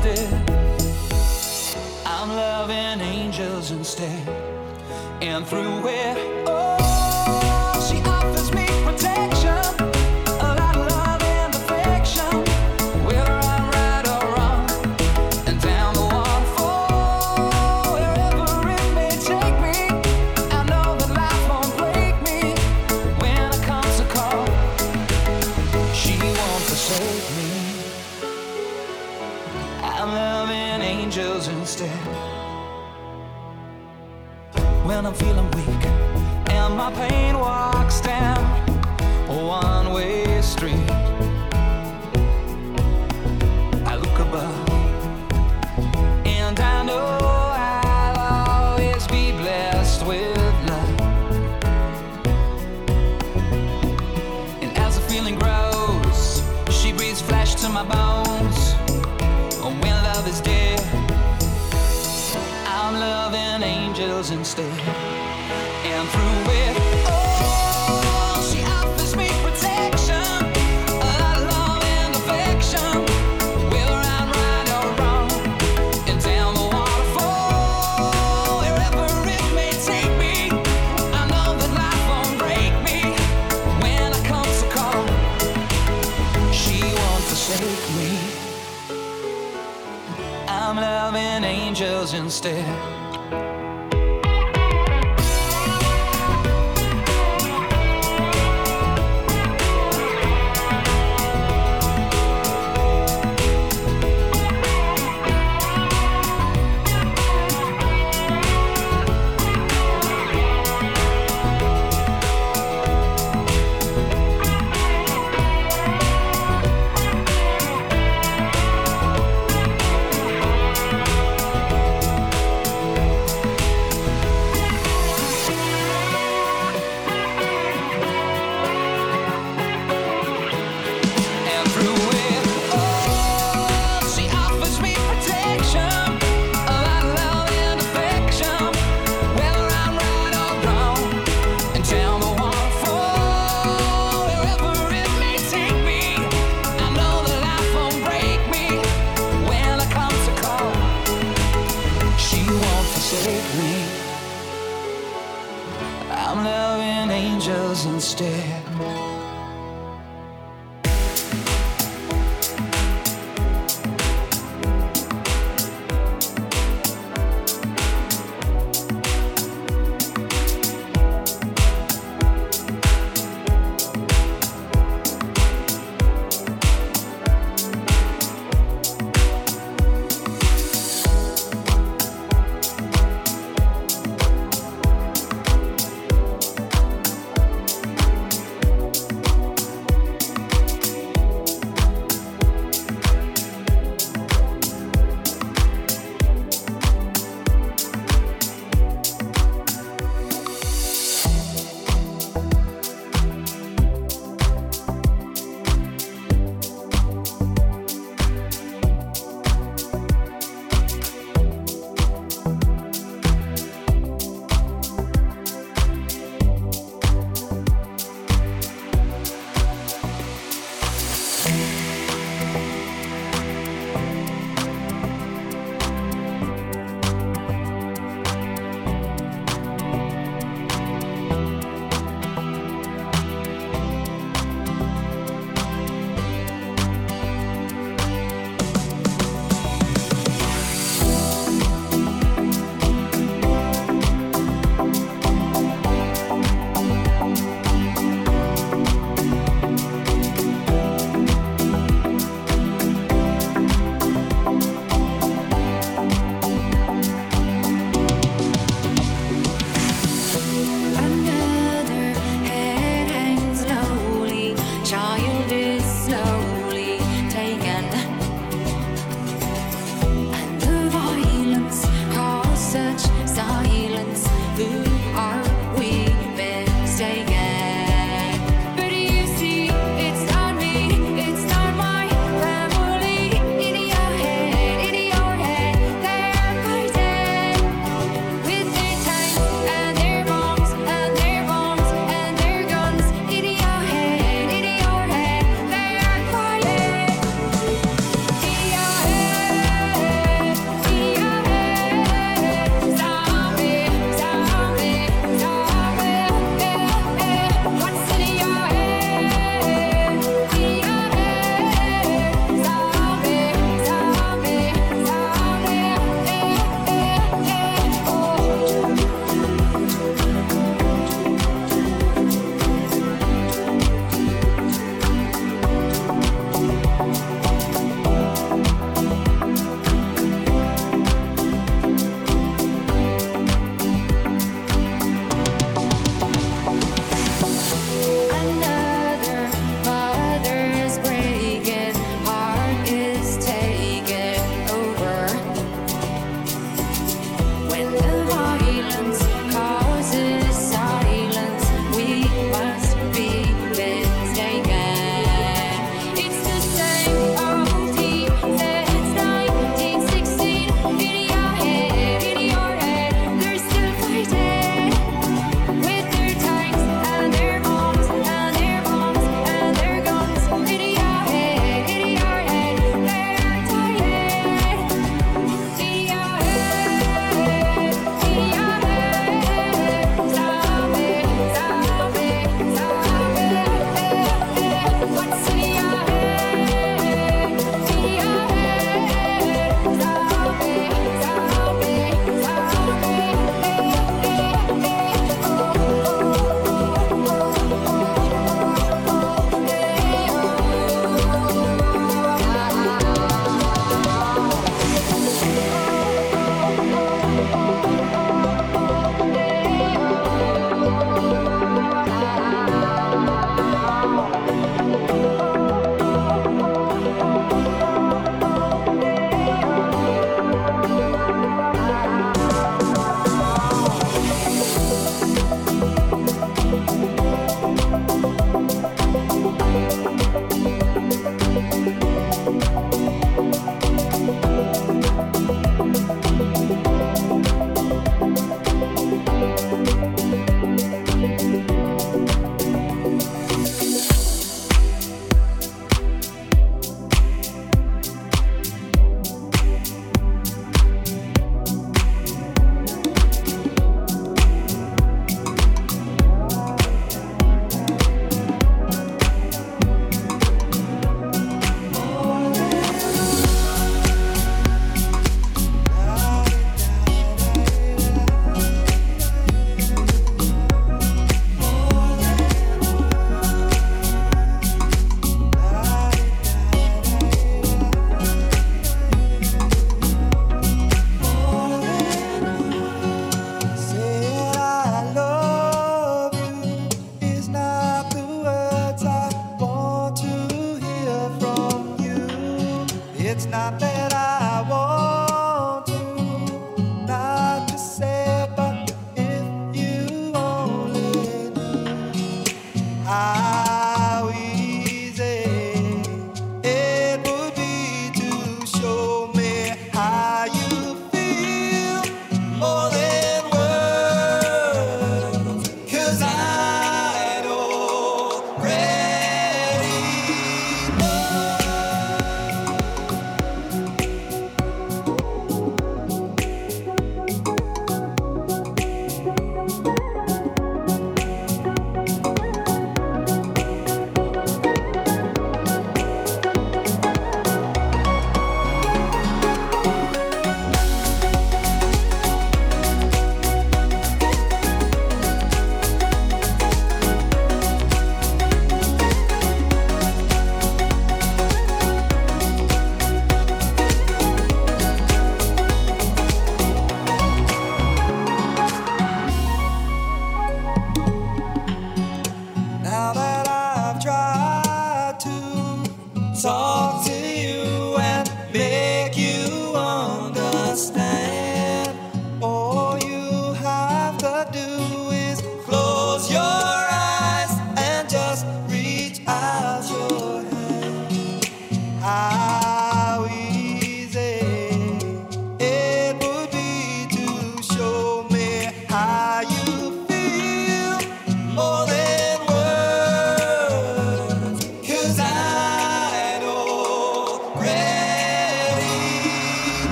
dead. I'm loving angels instead, and through it,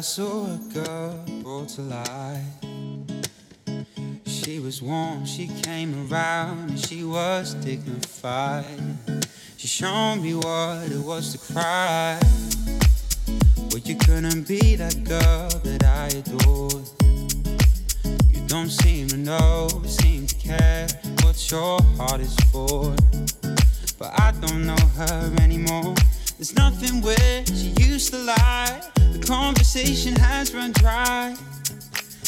saw a girl brought to life. She was warm, she came around, and she was dignified. She showed me what it was to cry. But you couldn't be that girl that I adored. You don't seem to know, seem to care what your heart is for. But I don't know her anymore. There's nothing where she used to lie. The conversation has run dry.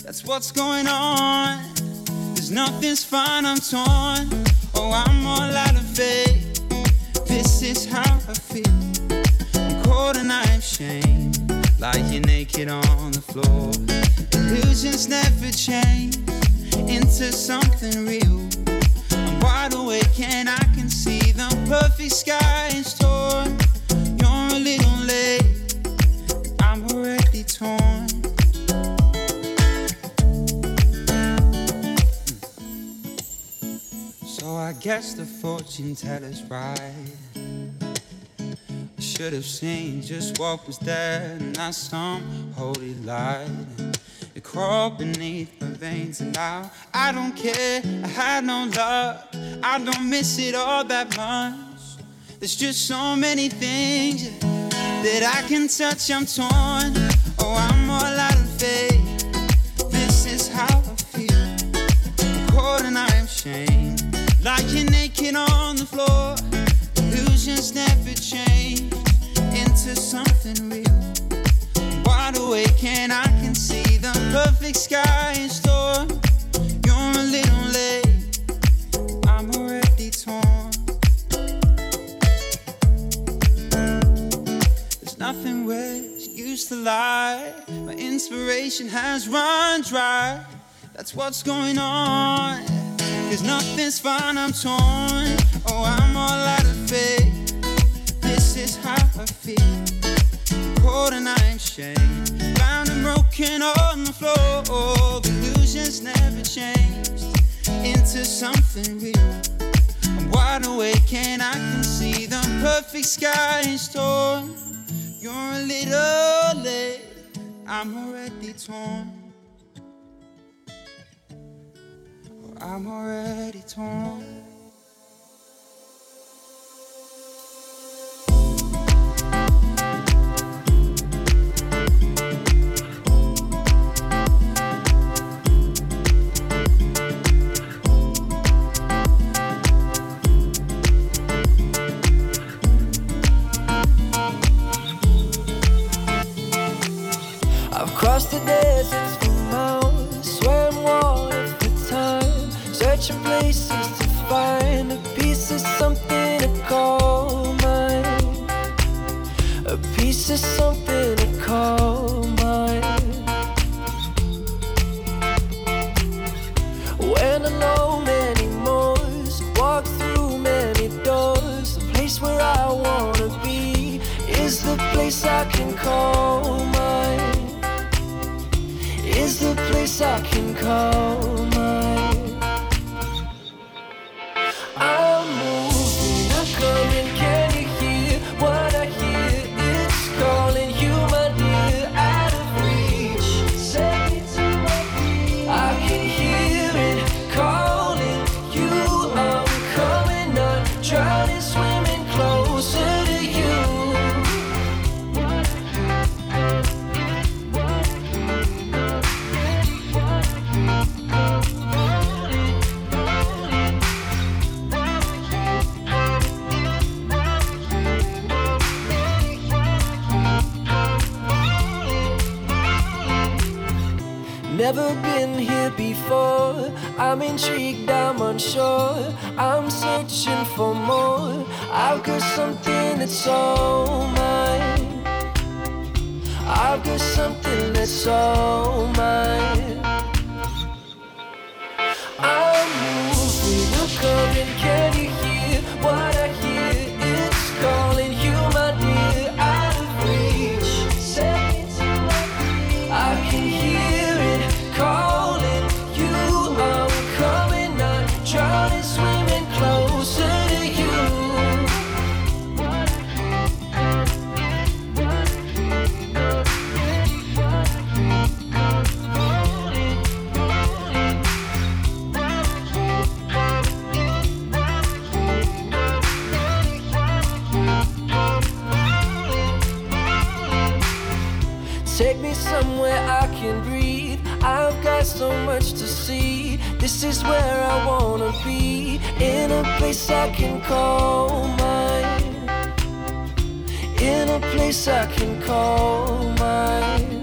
That's what's going on. There's nothing's fine, I'm torn. Oh, I'm all out of faith. This is how I feel. I'm cold and I'm ashamed. Lying naked on the floor. Illusions never change into something real. I'm wide awake and I can see the perfect sky is torn. I guess the fortune teller's right. I should have seen just what was there, not some holy light. It crawled beneath my veins, and now I don't care. I had no luck, I don't miss it all that much. There's just so many things that I can touch. I'm torn. Oh, I'm all out of faith. Something real. Wide awake and I can see the perfect sky in store. You're a little late, I'm already torn. There's nothing it used to lie. My inspiration has run dry. That's what's going on. Cause nothing's fine, I'm torn. Oh, I'm all out of faith. This is how I feel. Cold and I'm shamed. Bound and broken on the floor. Illusions never changed into something real. I'm wide awake and I can see the perfect sky in store. You're a little late, I'm already torn. Oh, I'm already torn. The deserts for miles, swam waters for time, searching places to find a piece of something to call mine, a piece of something to call mine. Many through many doors. The place where I wanna be is the place I can call Is the Never been here before. I'm intrigued, I'm unsure. I'm searching for more. I've got something that's all mine. I've got something that's all mine. This is where I wanna be. In a place I can call mine. In a place I can call mine.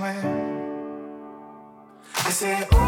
swim. I said,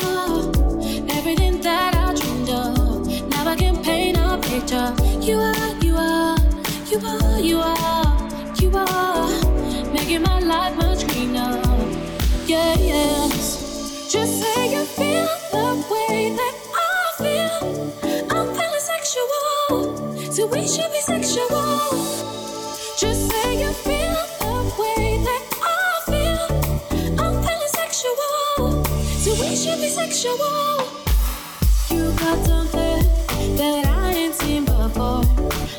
oh. sexual. You got something that I ain't seen before.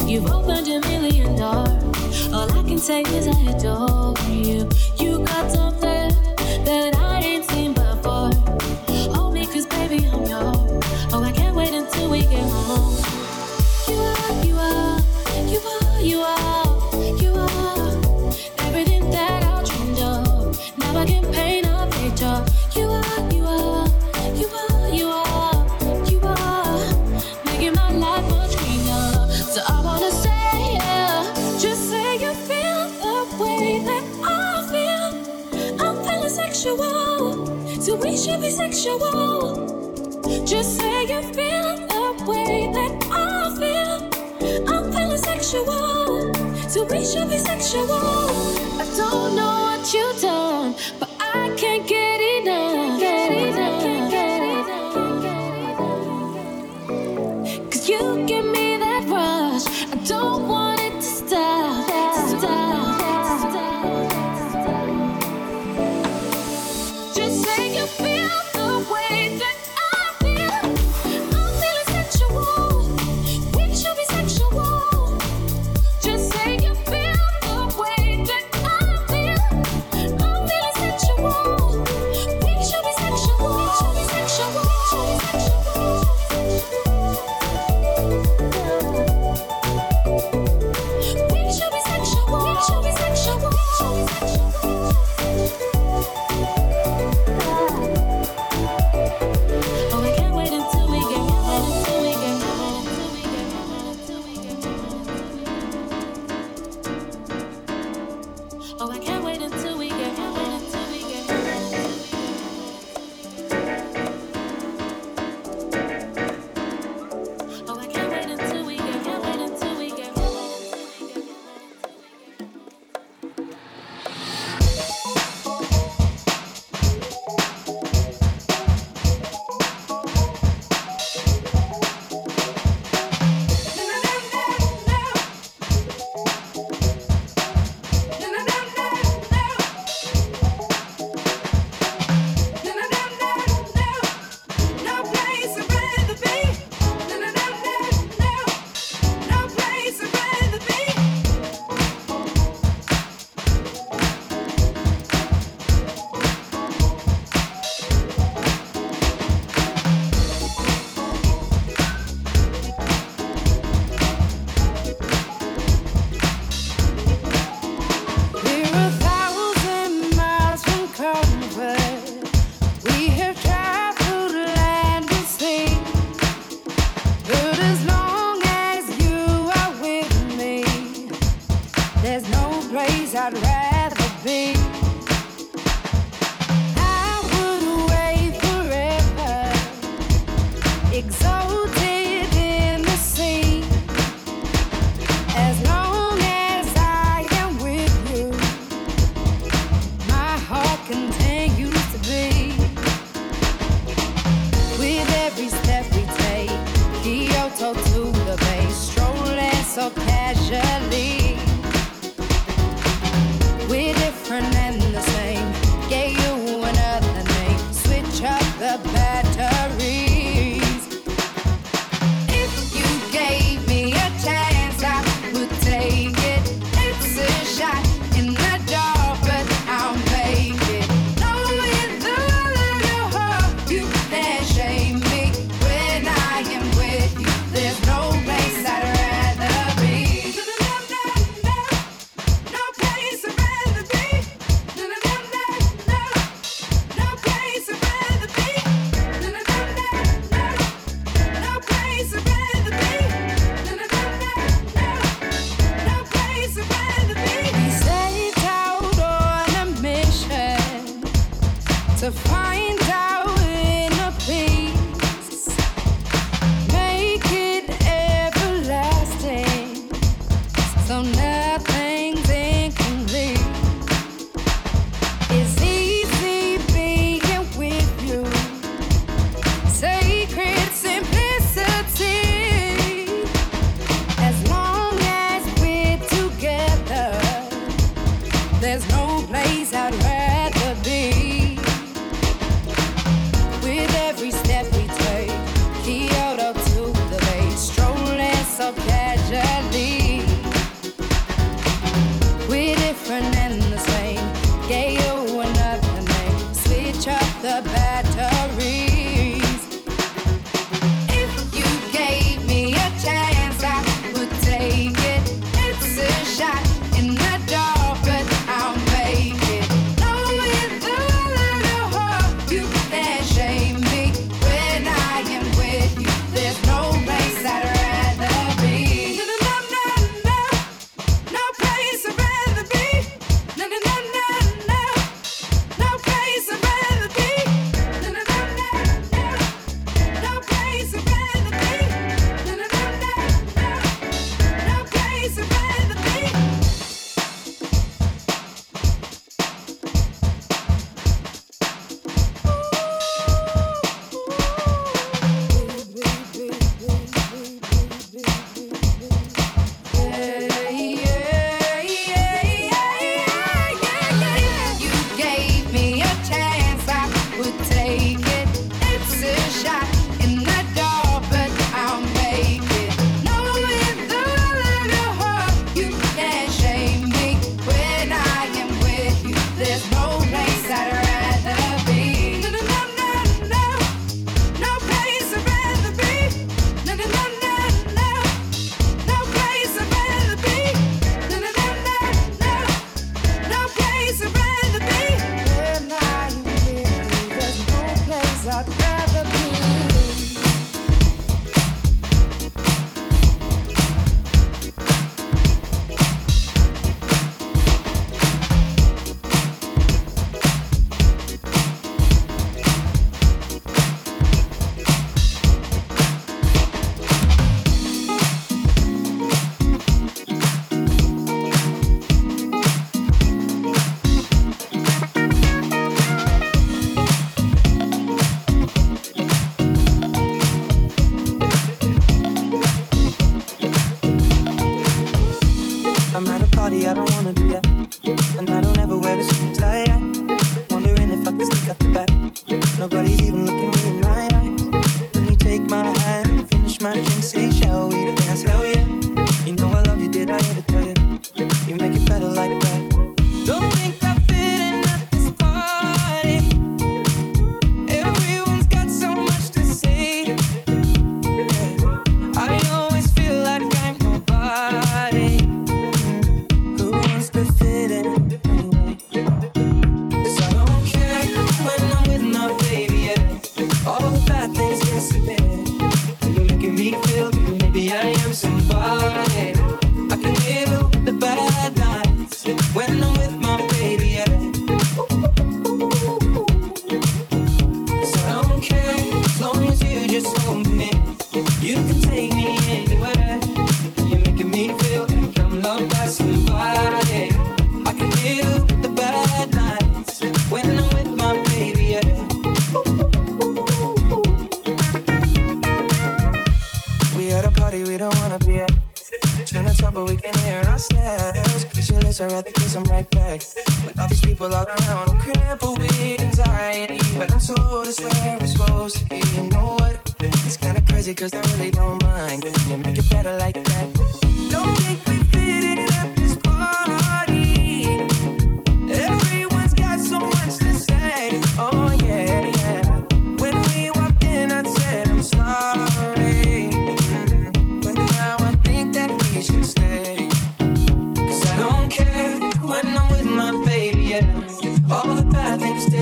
You've opened a million doors. All I can say is I adore you. sexual. Just say you feel the way that I feel. I'm feeling sexual. So we should be sexual.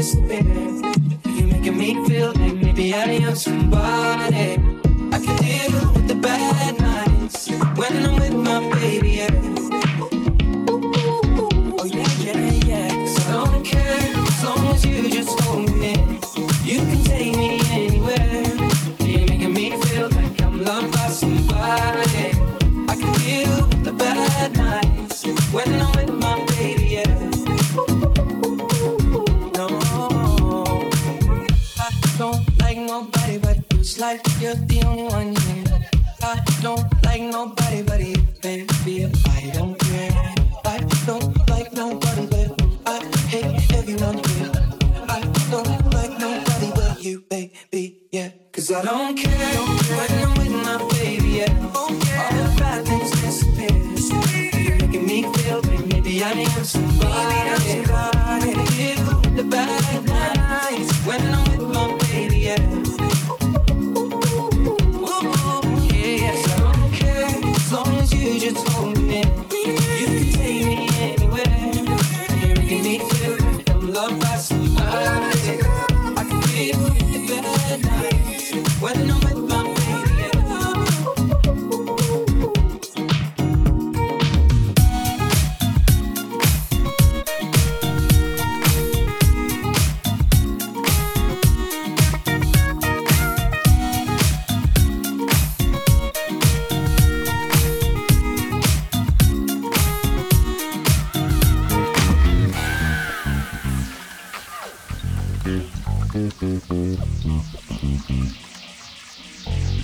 disappear. You're making me feel like maybe I am somebody.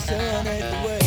Superstition ain't the way.